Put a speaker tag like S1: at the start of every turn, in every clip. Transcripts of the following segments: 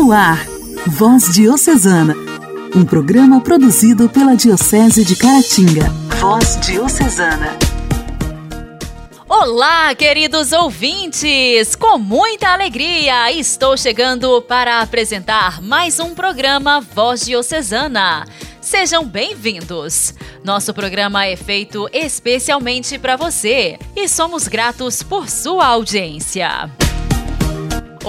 S1: No ar, Voz Diocesana, um programa produzido pela Diocese de Caratinga. Voz Diocesana.
S2: Olá, queridos ouvintes! Com muita alegria, estou chegando para apresentar mais um programa Voz Diocesana. Sejam bem-vindos! Nosso programa é feito especialmente para você e somos gratos por sua audiência.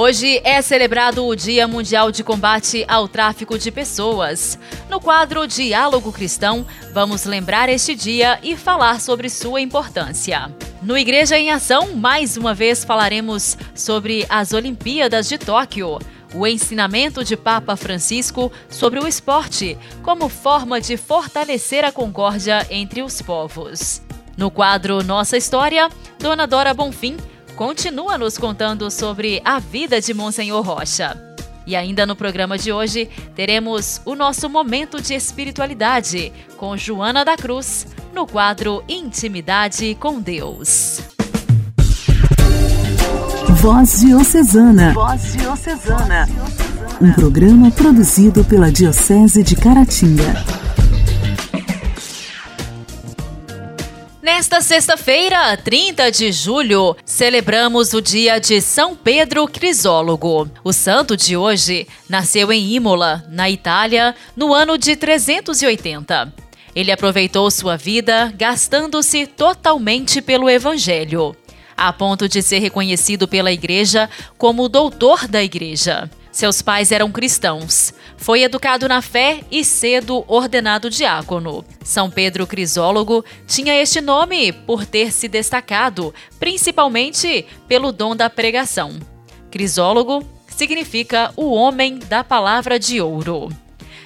S2: Hoje é celebrado o Dia Mundial de Combate ao Tráfico de Pessoas. No quadro Diálogo Cristão, vamos lembrar este dia e falar sobre sua importância. No Igreja em Ação, mais uma vez falaremos sobre as Olimpíadas de Tóquio, o ensinamento de Papa Francisco sobre o esporte como forma de fortalecer a concórdia entre os povos. No quadro Nossa História, Dona Dora Bonfim continua nos contando sobre a vida de Monsenhor Rocha. E ainda no programa de hoje, teremos o nosso momento de espiritualidade com Joana da Cruz, no quadro Intimidade com Deus.
S1: Voz Diocesana. Voz Diocesana. Um programa produzido pela Diocese de Caratinga.
S2: Nesta sexta-feira, 30 de julho, celebramos o dia de São Pedro Crisólogo. O santo de hoje nasceu em Imola, na Itália, no ano de 380. Ele aproveitou sua vida gastando-se totalmente pelo Evangelho, a ponto de ser reconhecido pela Igreja como doutor da Igreja. Seus pais eram cristãos. Foi educado na fé e cedo ordenado diácono. São Pedro Crisólogo tinha este nome por ter se destacado, principalmente pelo dom da pregação. Crisólogo significa o homem da palavra de ouro.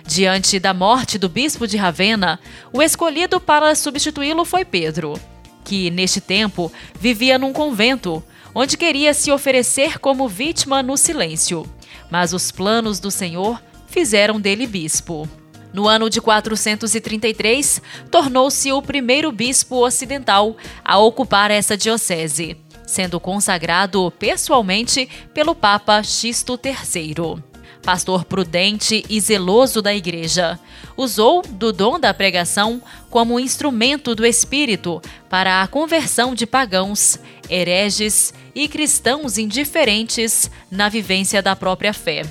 S2: Diante da morte do bispo de Ravenna, o escolhido para substituí-lo foi Pedro, que, neste tempo, vivia num convento, onde queria se oferecer como vítima no silêncio mas os planos do Senhor fizeram dele bispo. No ano de 433, tornou-se o primeiro bispo ocidental a ocupar essa diocese, sendo consagrado pessoalmente pelo Papa Xisto III. Pastor prudente e zeloso da Igreja, usou do dom da pregação como instrumento do Espírito para a conversão de pagãos, hereges e cristãos indiferentes na vivência da própria fé.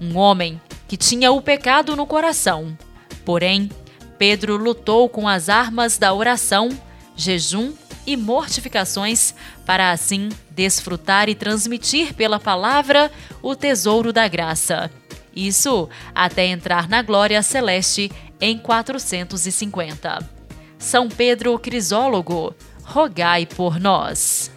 S2: Um homem que tinha o pecado no coração. Porém, Pedro lutou com as armas da oração, jejum e mortificações para assim desfrutar e transmitir pela palavra o tesouro da graça. Isso até entrar na glória celeste em 450. São Pedro Crisólogo, rogai por nós.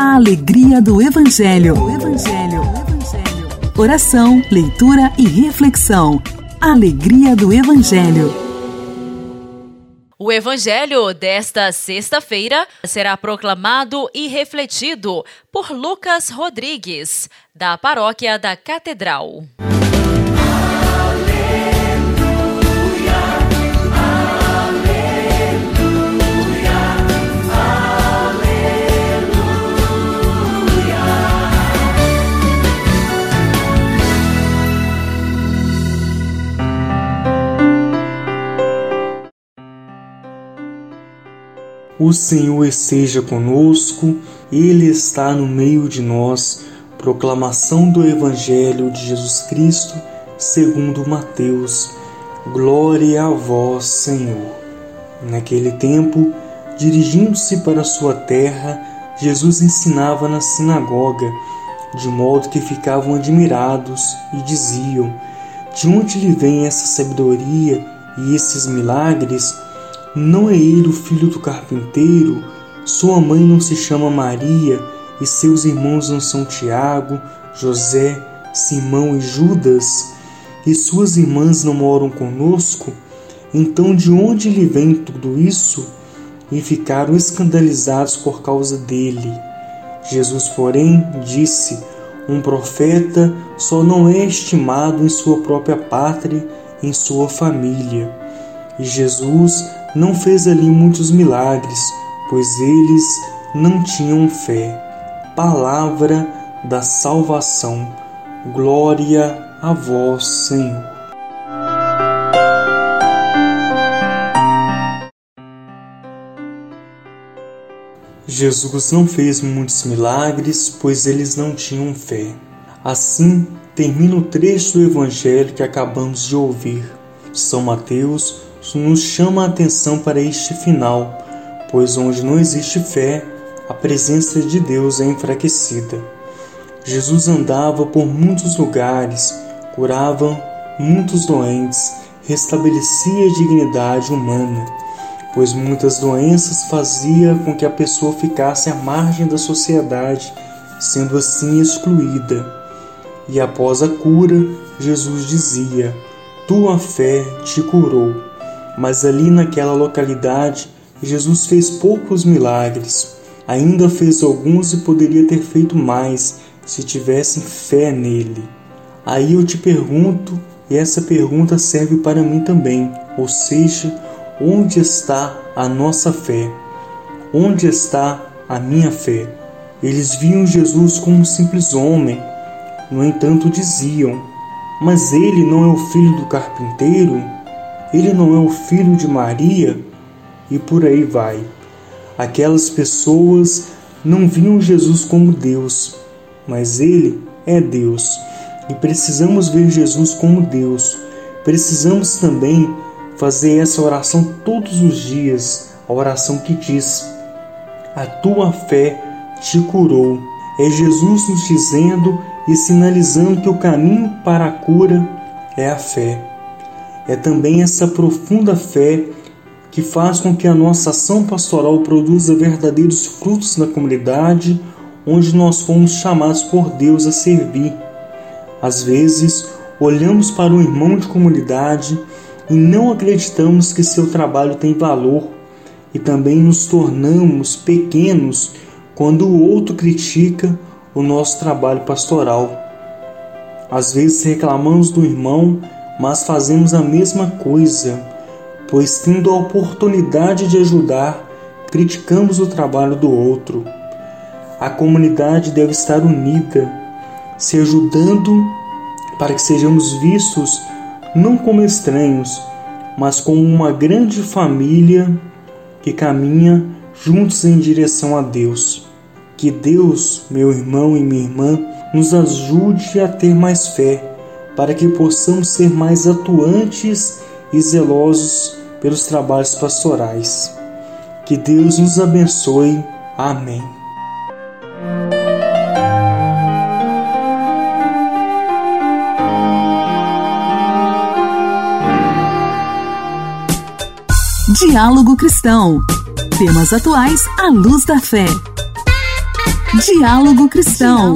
S1: A alegria do Evangelho. Evangelho. Evangelho. Oração, leitura e reflexão. Alegria do Evangelho.
S2: O Evangelho desta sexta-feira será proclamado e refletido por Lucas Rodrigues, da Paróquia da Catedral.
S3: O Senhor esteja conosco, Ele está no meio de nós. Proclamação do Evangelho de Jesus Cristo, segundo Mateus. Glória a vós, Senhor. Naquele tempo, dirigindo-se para sua terra, Jesus ensinava na sinagoga, de modo que ficavam admirados e diziam: De onde lhe vem essa sabedoria e esses milagres? Não é ele o filho do carpinteiro? Sua mãe não se chama Maria e seus irmãos não são Tiago, José, Simão e Judas? E suas irmãs não moram conosco? Então de onde lhe vem tudo isso? E ficaram escandalizados por causa dele. Jesus, porém, disse: Um profeta só não é estimado em sua própria pátria, em sua família. E Jesus não fez ali muitos milagres, pois eles não tinham fé. Palavra da salvação. Glória a vós, Senhor. Jesus não fez muitos milagres, pois eles não tinham fé. Assim, termina o trecho do Evangelho que acabamos de ouvir. São Mateus nos chama a atenção para este final, pois onde não existe fé, a presença de Deus é enfraquecida. Jesus andava por muitos lugares, curava muitos doentes, restabelecia a dignidade humana, pois muitas doenças fazia com que a pessoa ficasse à margem da sociedade, sendo assim excluída. E após a cura, Jesus dizia: Tua fé te curou. Mas ali naquela localidade, Jesus fez poucos milagres. Ainda fez alguns e poderia ter feito mais se tivessem fé nele. Aí eu te pergunto, e essa pergunta serve para mim também, ou seja, onde está a nossa fé? Onde está a minha fé? Eles viam Jesus como um simples homem, no entanto diziam: Mas ele não é o filho do carpinteiro? Ele não é o filho de Maria? E por aí vai. Aquelas pessoas não viam Jesus como Deus, mas ele é Deus e precisamos ver Jesus como Deus. Precisamos também fazer essa oração todos os dias, a oração que diz: A tua fé te curou. É Jesus nos dizendo e sinalizando que o caminho para a cura é a fé. É também essa profunda fé que faz com que a nossa ação pastoral produza verdadeiros frutos na comunidade onde nós fomos chamados por Deus a servir. Às vezes, olhamos para o irmão de comunidade e não acreditamos que seu trabalho tem valor, e também nos tornamos pequenos quando o outro critica o nosso trabalho pastoral. Às vezes reclamamos do irmão, mas fazemos a mesma coisa, pois, tendo a oportunidade de ajudar, criticamos o trabalho do outro. A comunidade deve estar unida, se ajudando para que sejamos vistos não como estranhos, mas como uma grande família que caminha juntos em direção a Deus. Que Deus, meu irmão e minha irmã, nos ajude a ter mais fé, para que possamos ser mais atuantes e zelosos pelos trabalhos pastorais. Que Deus nos abençoe. Amém.
S1: Diálogo Cristão. Temas atuais à luz da fé. Diálogo Cristão.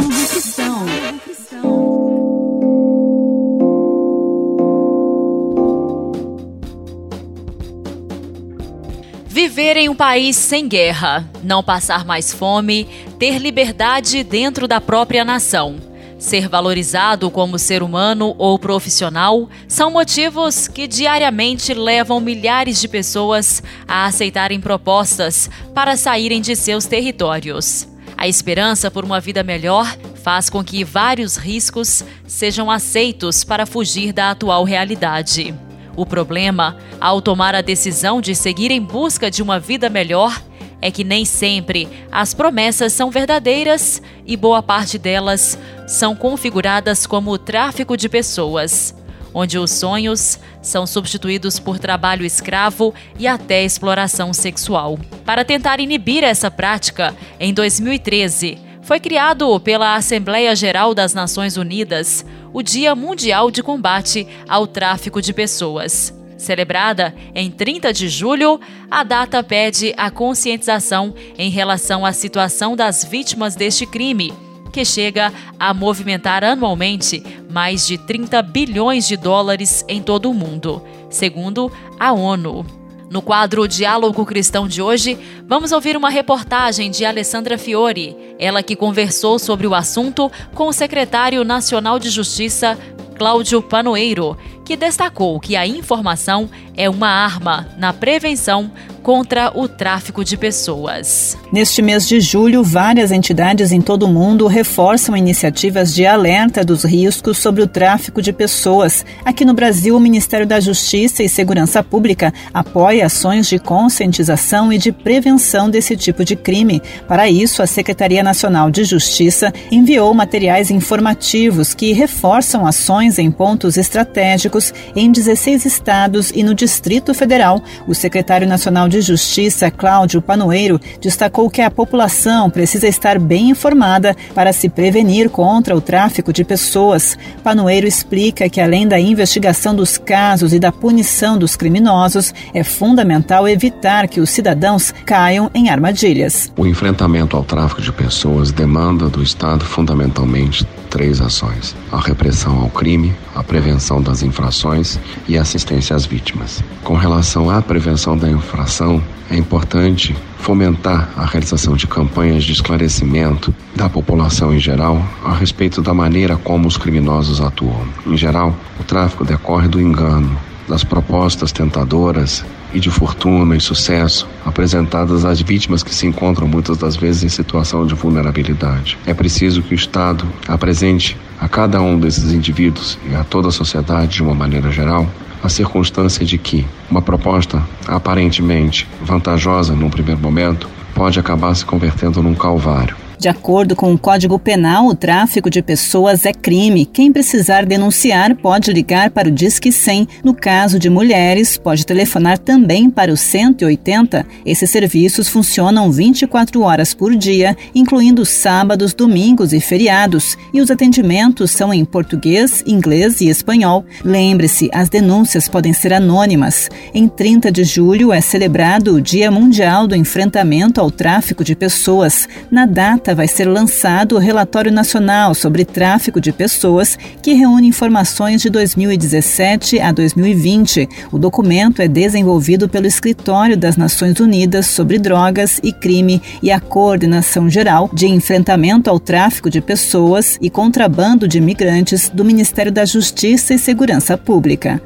S2: Viver em um país sem guerra, não passar mais fome, ter liberdade dentro da própria nação Ser valorizado como ser humano ou profissional são motivos que diariamente levam milhares de pessoas a aceitarem propostas para saírem de seus territórios. A esperança por uma vida melhor faz com que vários riscos sejam aceitos para fugir da atual realidade. O problema, ao tomar a decisão de seguir em busca de uma vida melhor, é que nem sempre as promessas são verdadeiras e boa parte delas são configuradas como tráfico de pessoas, onde os sonhos são substituídos por trabalho escravo e até exploração sexual. Para tentar inibir essa prática, em 2013, foi criado pela Assembleia Geral das Nações Unidas o Dia Mundial de Combate ao Tráfico de Pessoas. Celebrada em 30 de julho, a data pede a conscientização em relação à situação das vítimas deste crime, que chega a movimentar anualmente mais de 30 bilhões de dólares em todo o mundo, segundo a ONU. No quadro Diálogo Cristão de hoje, vamos ouvir uma reportagem de Alessandra Fiore, ela que conversou sobre o assunto com o secretário nacional de Justiça, Cláudio Panoeiro, que destacou que a informação é uma arma na prevenção contra o tráfico de pessoas.
S4: Neste mês de julho, várias entidades em todo o mundo reforçam iniciativas de alerta dos riscos sobre o tráfico de pessoas. Aqui no Brasil, o Ministério da Justiça e Segurança Pública apoia ações de conscientização e de prevenção desse tipo de crime. Para isso, a Secretaria Nacional de Justiça enviou materiais informativos que reforçam ações em pontos estratégicos em 16 estados e no Distrito Federal. O secretário nacional de Justiça, Cláudio Panoeiro, destacou que a população precisa estar bem informada para se prevenir contra o tráfico de pessoas. Panoeiro explica que, além da investigação dos casos e da punição dos criminosos, é fundamental evitar que os cidadãos caiam em armadilhas.
S5: O enfrentamento ao tráfico de pessoas demanda do Estado fundamentalmente três ações: a repressão ao crime, a prevenção das infrações e assistência às vítimas. Com relação à prevenção da infração, é importante fomentar a realização de campanhas de esclarecimento da população em geral a respeito da maneira como os criminosos atuam. Em geral, o tráfico decorre do engano, das propostas tentadoras e de fortuna e sucesso apresentadas às vítimas que se encontram muitas das vezes em situação de vulnerabilidade. É preciso que o Estado apresente a cada um desses indivíduos e a toda a sociedade de uma maneira geral a circunstância de que uma proposta aparentemente vantajosa num primeiro momento pode acabar se convertendo num calvário.
S4: De acordo com o Código Penal, o tráfico de pessoas é crime. Quem precisar denunciar pode ligar para o Disque 100. No caso de mulheres, pode telefonar também para o 180. Esses serviços funcionam 24 horas por dia, incluindo sábados, domingos e feriados. E os atendimentos são em português, inglês e espanhol. Lembre-se, as denúncias podem ser anônimas. Em 30 de julho é celebrado o Dia Mundial do Enfrentamento ao Tráfico de Pessoas. Na data, vai ser lançado o Relatório Nacional sobre Tráfico de Pessoas, que reúne informações de 2017 a 2020. O documento é desenvolvido pelo Escritório das Nações Unidas sobre Drogas e Crime e a Coordenação Geral de Enfrentamento ao Tráfico de Pessoas e Contrabando de Imigrantes do Ministério da Justiça e Segurança Pública.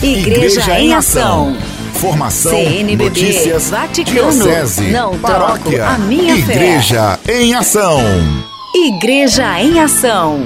S6: Igreja, Igreja em Ação. Formação, CNBB, notícias, Vaticano, diocese, não paróquia, a minha Igreja fé. em Ação.
S2: Igreja em Ação.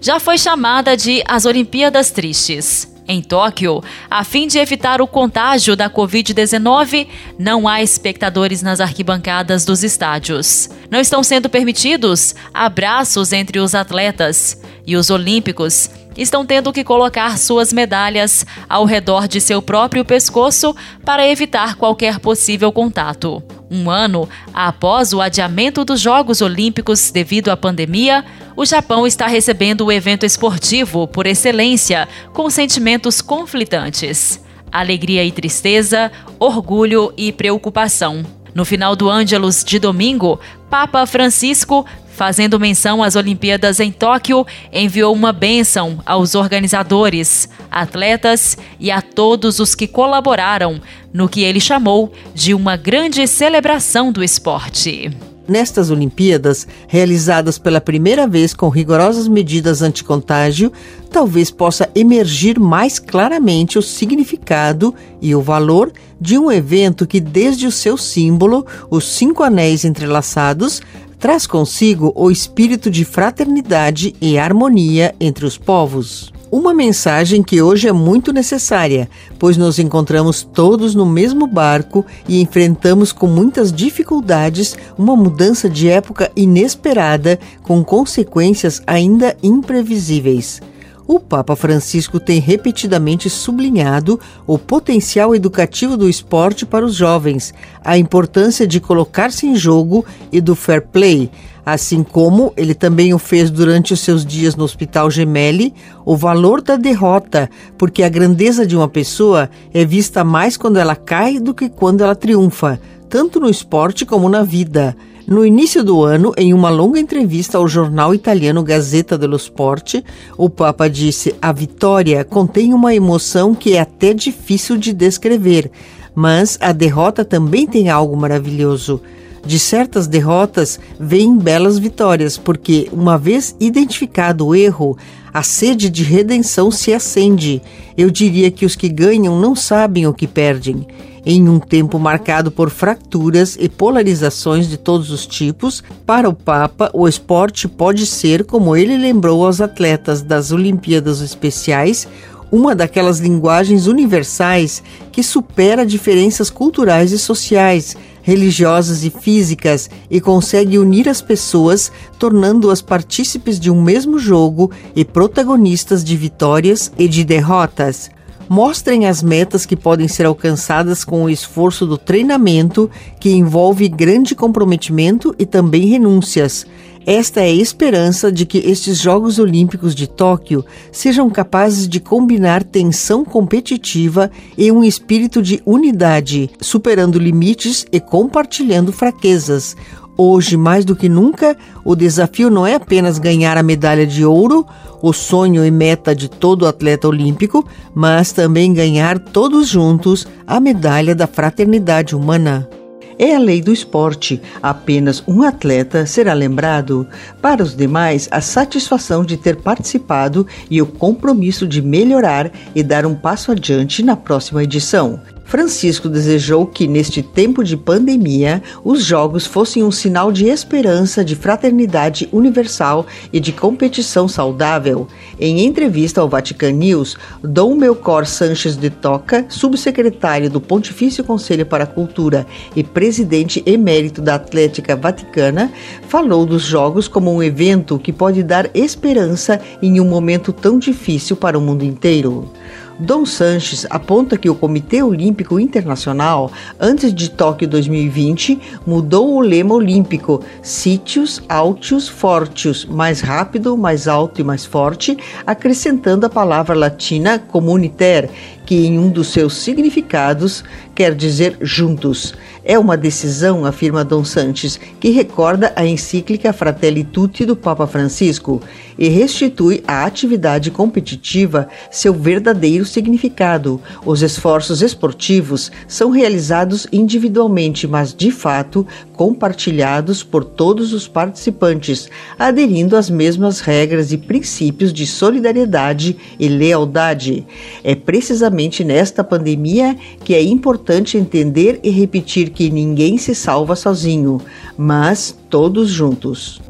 S2: Já foi chamada de as Olimpíadas Tristes. Em Tóquio, a fim de evitar o contágio da Covid-19, não há espectadores nas arquibancadas dos estádios. Não estão sendo permitidos abraços entre os atletas e os olímpicos estão tendo que colocar suas medalhas ao redor de seu próprio pescoço para evitar qualquer possível contato. Um ano após o adiamento dos Jogos Olímpicos devido à pandemia, o Japão está recebendo o evento esportivo por excelência, com sentimentos conflitantes: alegria e tristeza, orgulho e preocupação. No final do Ângelus de domingo, Papa Francisco fazendo menção às Olimpíadas em Tóquio, enviou uma bênção aos organizadores, atletas e a todos os que colaboraram no que ele chamou de uma grande celebração do esporte.
S7: Nestas Olimpíadas, realizadas pela primeira vez com rigorosas medidas anticontágio, talvez possa emergir mais claramente o significado e o valor de um evento que, desde o seu símbolo, os cinco anéis entrelaçados, traz consigo o espírito de fraternidade e harmonia entre os povos. Uma mensagem que hoje é muito necessária, pois nos encontramos todos no mesmo barco e enfrentamos com muitas dificuldades uma mudança de época inesperada com consequências ainda imprevisíveis o Papa Francisco tem repetidamente sublinhado o potencial educativo do esporte para os jovens, a importância de colocar-se em jogo e do fair play, assim como ele também o fez durante os seus dias no Hospital Gemelli, o valor da derrota, porque a grandeza de uma pessoa é vista mais quando ela cai do que quando ela triunfa, tanto no esporte como na vida. No início do ano, em uma longa entrevista ao jornal italiano Gazzetta dello Sport, o Papa disse: A vitória contém uma emoção que é até difícil de descrever, mas a derrota também tem algo maravilhoso. De certas derrotas vêm belas vitórias, porque, uma vez identificado o erro, A sede de redenção se acende. Eu diria que os que ganham não sabem o que perdem. Em um tempo marcado por fraturas e polarizações de todos os tipos, para o Papa, o esporte pode ser, como ele lembrou aos atletas das Olimpíadas Especiais, uma daquelas linguagens universais que supera diferenças culturais e sociais, religiosas e físicas e consegue unir as pessoas, tornando-as partícipes de um mesmo jogo e protagonistas de vitórias e de derrotas. Mostrem as metas que podem ser alcançadas com o esforço do treinamento, que envolve grande comprometimento e também renúncias. Esta é a esperança de que estes Jogos Olímpicos de Tóquio sejam capazes de combinar tensão competitiva e um espírito de unidade, superando limites e compartilhando fraquezas. Hoje, mais do que nunca, o desafio não é apenas ganhar a medalha de ouro, o sonho e meta de todo atleta olímpico, mas também ganhar todos juntos a medalha da fraternidade humana. É a lei do esporte. Apenas um atleta será lembrado. Para os demais, a satisfação de ter participado e o compromisso de melhorar e dar um passo adiante na próxima edição. Francisco desejou que, neste tempo de pandemia, os Jogos fossem um sinal de esperança, de fraternidade universal e de competição saudável. Em entrevista ao Vatican News, Dom Melcor Sanches de Toca, subsecretário do Pontifício Conselho para a Cultura e presidente emérito da Atlética Vaticana, falou dos Jogos como um evento que pode dar esperança em um momento tão difícil para o mundo inteiro. Dom Sanches aponta que o Comitê Olímpico Internacional, antes de Tóquio 2020, mudou o lema olímpico Sítios Altius Fortius, mais rápido, mais alto e mais forte, acrescentando a palavra latina comuniter, que em um dos seus significados quer dizer juntos. É uma decisão, afirma Dom Sanches, que recorda a encíclica Fratelli Tutti do Papa Francisco e restitui à atividade competitiva seu verdadeiro significado. Os esforços esportivos são realizados individualmente, mas de fato compartilhados por todos os participantes, aderindo às mesmas regras e princípios de solidariedade e lealdade. É precisamente nesta pandemia que é importante entender e repetir que ninguém se salva sozinho, mas todos juntos.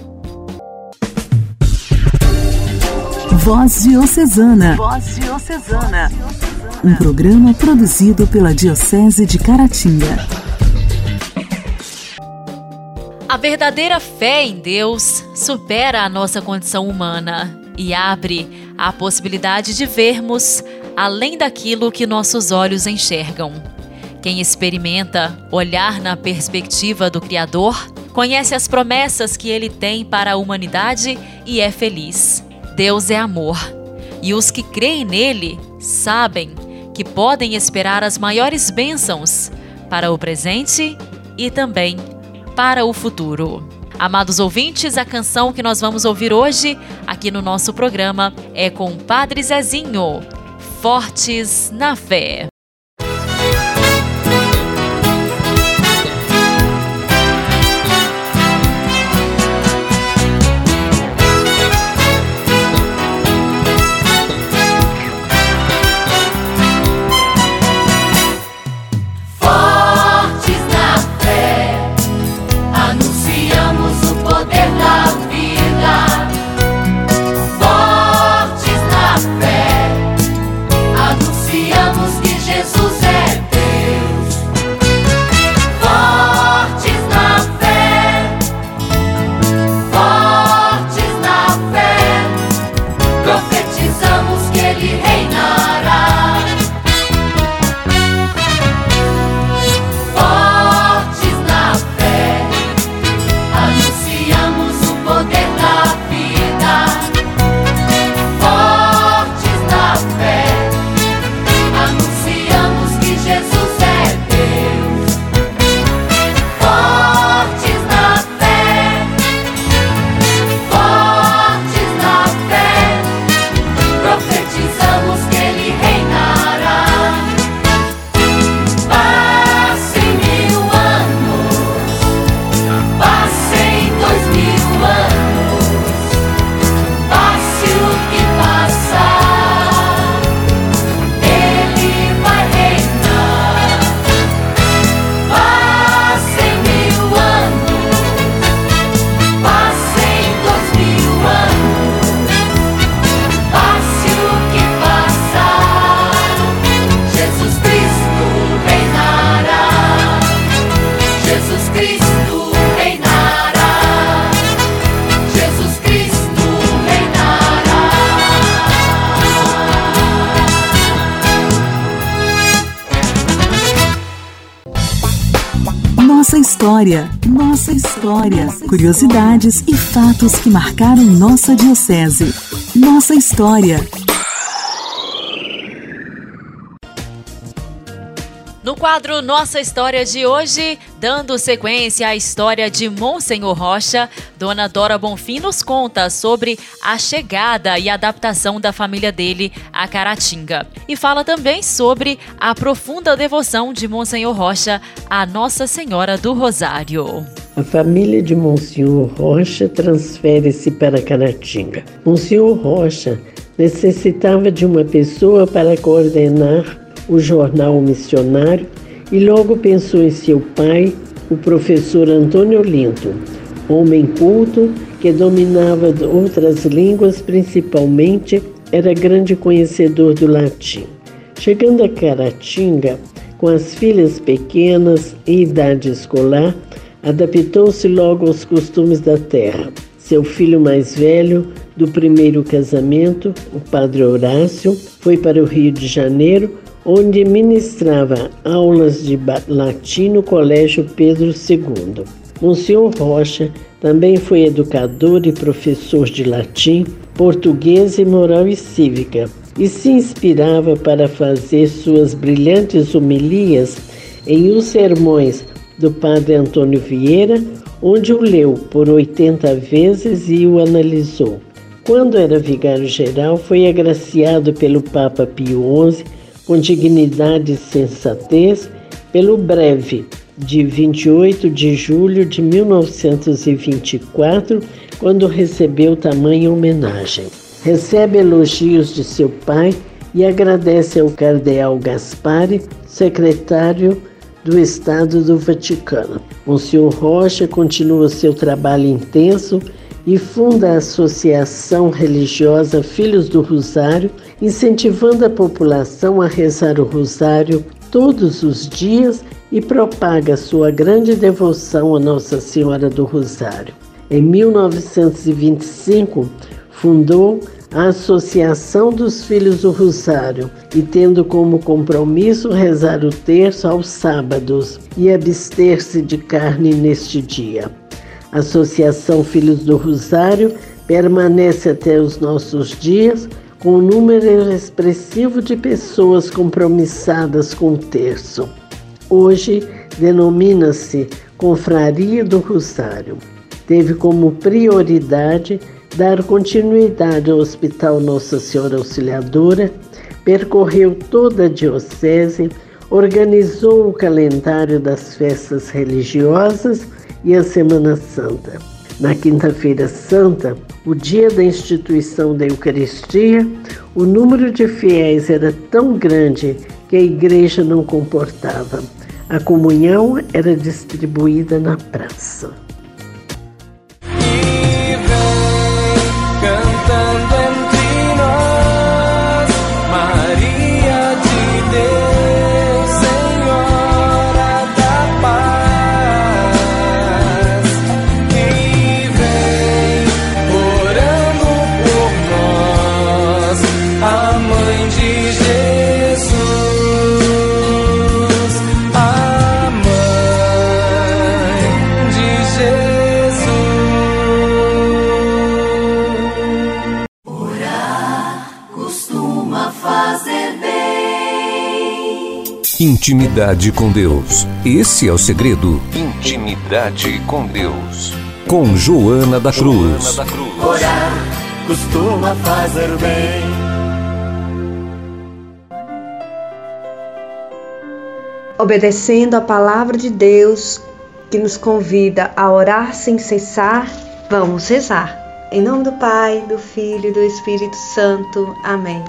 S1: Voz Diocesana. Voz Diocesana. Um programa produzido pela Diocese de Caratinga.
S2: A verdadeira fé em Deus supera a nossa condição humana e abre a possibilidade de vermos além daquilo que nossos olhos enxergam. Quem experimenta olhar na perspectiva do Criador conhece as promessas que ele tem para a humanidade e é feliz. Deus é amor, e os que creem nele sabem que podem esperar as maiores bênçãos para o presente e também para o futuro. Amados ouvintes, a canção que nós vamos ouvir hoje aqui no nosso programa é com Padre Zezinho, Fortes na Fé.
S1: História, nossa história. Curiosidades e fatos que marcaram nossa Diocese. Nossa história.
S2: No quadro Nossa História de hoje, dando sequência à história de Monsenhor Rocha, Dona Dora Bonfim nos conta sobre a chegada e adaptação da família dele a Caratinga. E fala também sobre a profunda devoção de Monsenhor Rocha à Nossa Senhora do Rosário.
S8: A família de Monsenhor Rocha transfere-se para Caratinga. Monsenhor Rocha necessitava de uma pessoa para coordenar o jornal missionário e logo pensou em seu pai, o professor Antônio Linto, homem culto que dominava outras línguas, principalmente era grande conhecedor do latim. Chegando a Caratinga, com as filhas pequenas em idade escolar, adaptou-se logo aos costumes da terra. Seu filho mais velho, do primeiro casamento, o padre Horácio, foi para o Rio de Janeiro, onde ministrava aulas de latim no Colégio Pedro II. Monsenhor Rocha também foi educador e professor de latim, português e moral e cívica, e se inspirava para fazer suas brilhantes homilias em os sermões do padre Antônio Vieira, onde o leu por 80 vezes e o analisou. Quando era vigário-geral, foi agraciado pelo Papa Pio XI com dignidade e sensatez, pelo breve de 28 de julho de 1924, quando recebeu tamanha homenagem. Recebe elogios de seu pai e agradece ao cardeal Gaspari, secretário do Estado do Vaticano. Monsenhor Rocha continua seu trabalho intenso e funda a Associação Religiosa Filhos do Rosário, incentivando a população a rezar o Rosário todos os dias e propaga sua grande devoção a Nossa Senhora do Rosário. Em 1925, fundou a Associação dos Filhos do Rosário e tendo como compromisso rezar o terço aos sábados e abster-se de carne neste dia. A Associação Filhos do Rosário permanece até os nossos dias com um número expressivo de pessoas compromissadas com o terço. Hoje denomina-se Confraria do Rosário. Teve como prioridade dar continuidade ao Hospital Nossa Senhora Auxiliadora, percorreu toda a Diocese, organizou o calendário das festas religiosas e a Semana Santa. Na Quinta-feira Santa, o dia da instituição da Eucaristia, o número de fiéis era tão grande que a igreja não comportava. A comunhão era distribuída na praça.
S9: Intimidade com Deus. Esse é o segredo. Intimidade com Deus. Com Joana da Cruz. Joana da Cruz. Orar costuma fazer bem.
S10: Obedecendo a palavra de Deus que nos convida a orar sem cessar, vamos rezar. Em nome do Pai, do Filho e do Espírito Santo. Amém.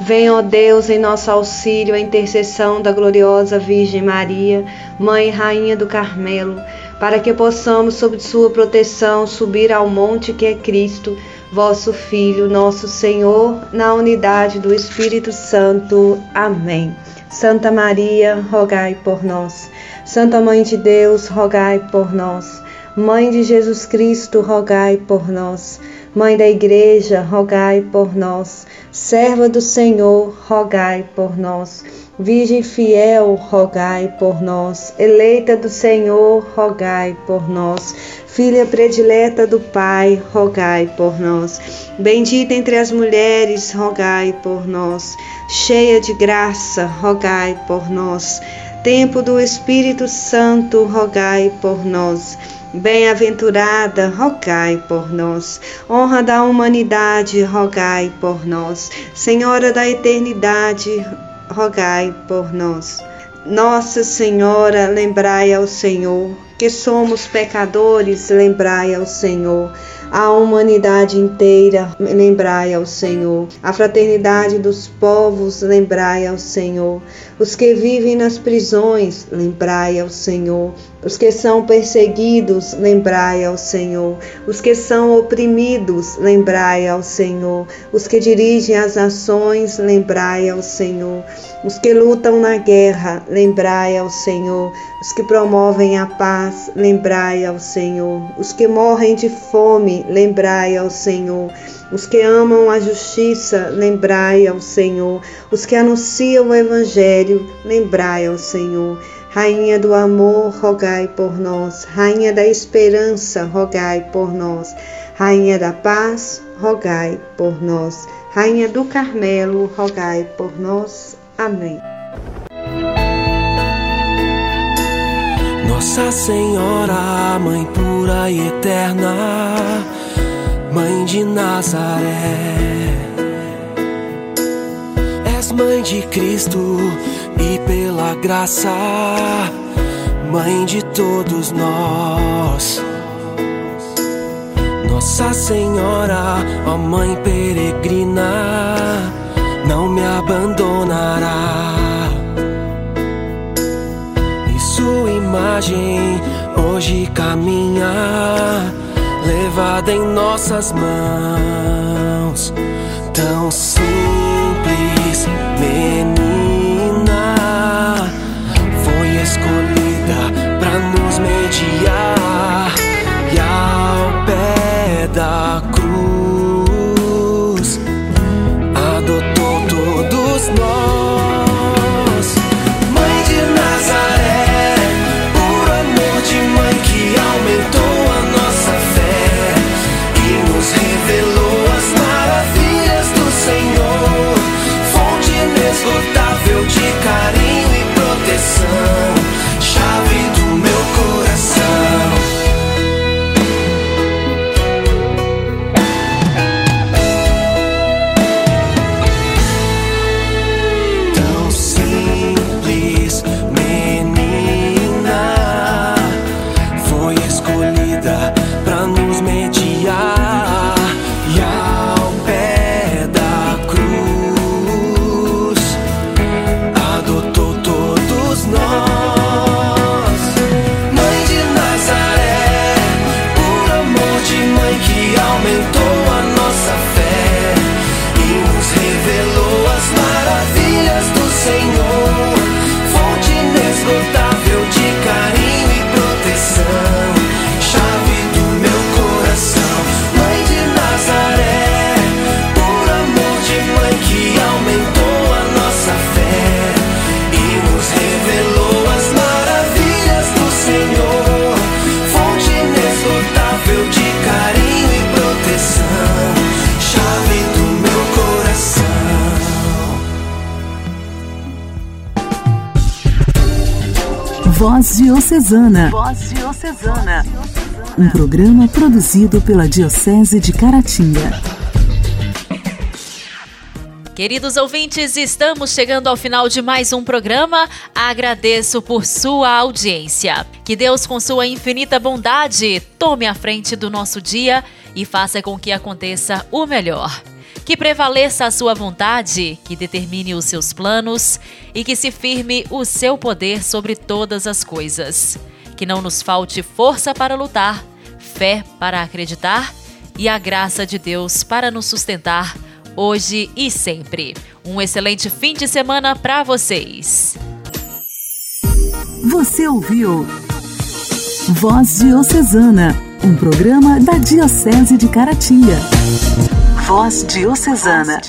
S10: Venha, ó Deus, em nosso auxílio a intercessão da gloriosa Virgem Maria, Mãe e Rainha do Carmelo, para que possamos, sob sua proteção, subir ao monte que é Cristo, vosso Filho, nosso Senhor, na unidade do Espírito Santo. Amém. Santa Maria, rogai por nós. Santa Mãe de Deus, rogai por nós. Mãe de Jesus Cristo, rogai por nós. Mãe da Igreja, rogai por nós. Serva do Senhor, rogai por nós. Virgem fiel, rogai por nós. Eleita do Senhor, rogai por nós. Filha predileta do Pai, rogai por nós. Bendita entre as mulheres, rogai por nós. Cheia de graça, rogai por nós. Tempo do Espírito Santo, rogai por nós. Bem-aventurada, rogai por nós. Honra da humanidade, rogai por nós. Senhora da eternidade, rogai por nós. Nossa Senhora, lembrai ao Senhor que somos pecadores, lembrai ao Senhor. A humanidade inteira, lembrai ao Senhor. A fraternidade dos povos, lembrai ao Senhor. Os que vivem nas prisões, lembrai ao Senhor. Os que são perseguidos, lembrai ao Senhor. Os que são oprimidos, lembrai ao Senhor. Os que dirigem as nações, lembrai ao Senhor. Os que lutam na guerra, lembrai ao Senhor. Os que promovem a paz, lembrai ao Senhor. Os que morrem de fome, lembrai ao Senhor. Os que amam a justiça, lembrai ao Senhor. Os que anunciam o Evangelho, lembrai ao Senhor. Rainha do amor, rogai por nós. Rainha da esperança, rogai por nós. Rainha da paz, rogai por nós. Rainha do Carmelo, rogai por nós. Amém.
S11: Nossa Senhora, Mãe pura e eterna, Mãe de Nazaré, és Mãe de Cristo e pela graça, Mãe de todos nós. Nossa Senhora, ó Mãe peregrina, não me abandonará. E sua imagem hoje caminha, em nossas mãos, tão simples, menina
S1: Voz Diocesana. Voz Diocesana. Um programa produzido pela Diocese de Caratinga.
S2: Queridos ouvintes, estamos chegando ao final de mais um programa. Agradeço por sua audiência. Que Deus, com sua infinita bondade, tome a frente do nosso dia e faça com que aconteça o melhor que prevaleça a sua vontade, que determine os seus planos e que se firme o seu poder sobre todas as coisas. Que não nos falte força para lutar, fé para acreditar e a graça de Deus para nos sustentar hoje e sempre. Um excelente fim de semana para vocês.
S1: Você ouviu Voz Diocesana, um programa da Diocese de Caratinga. Voz Diocesana.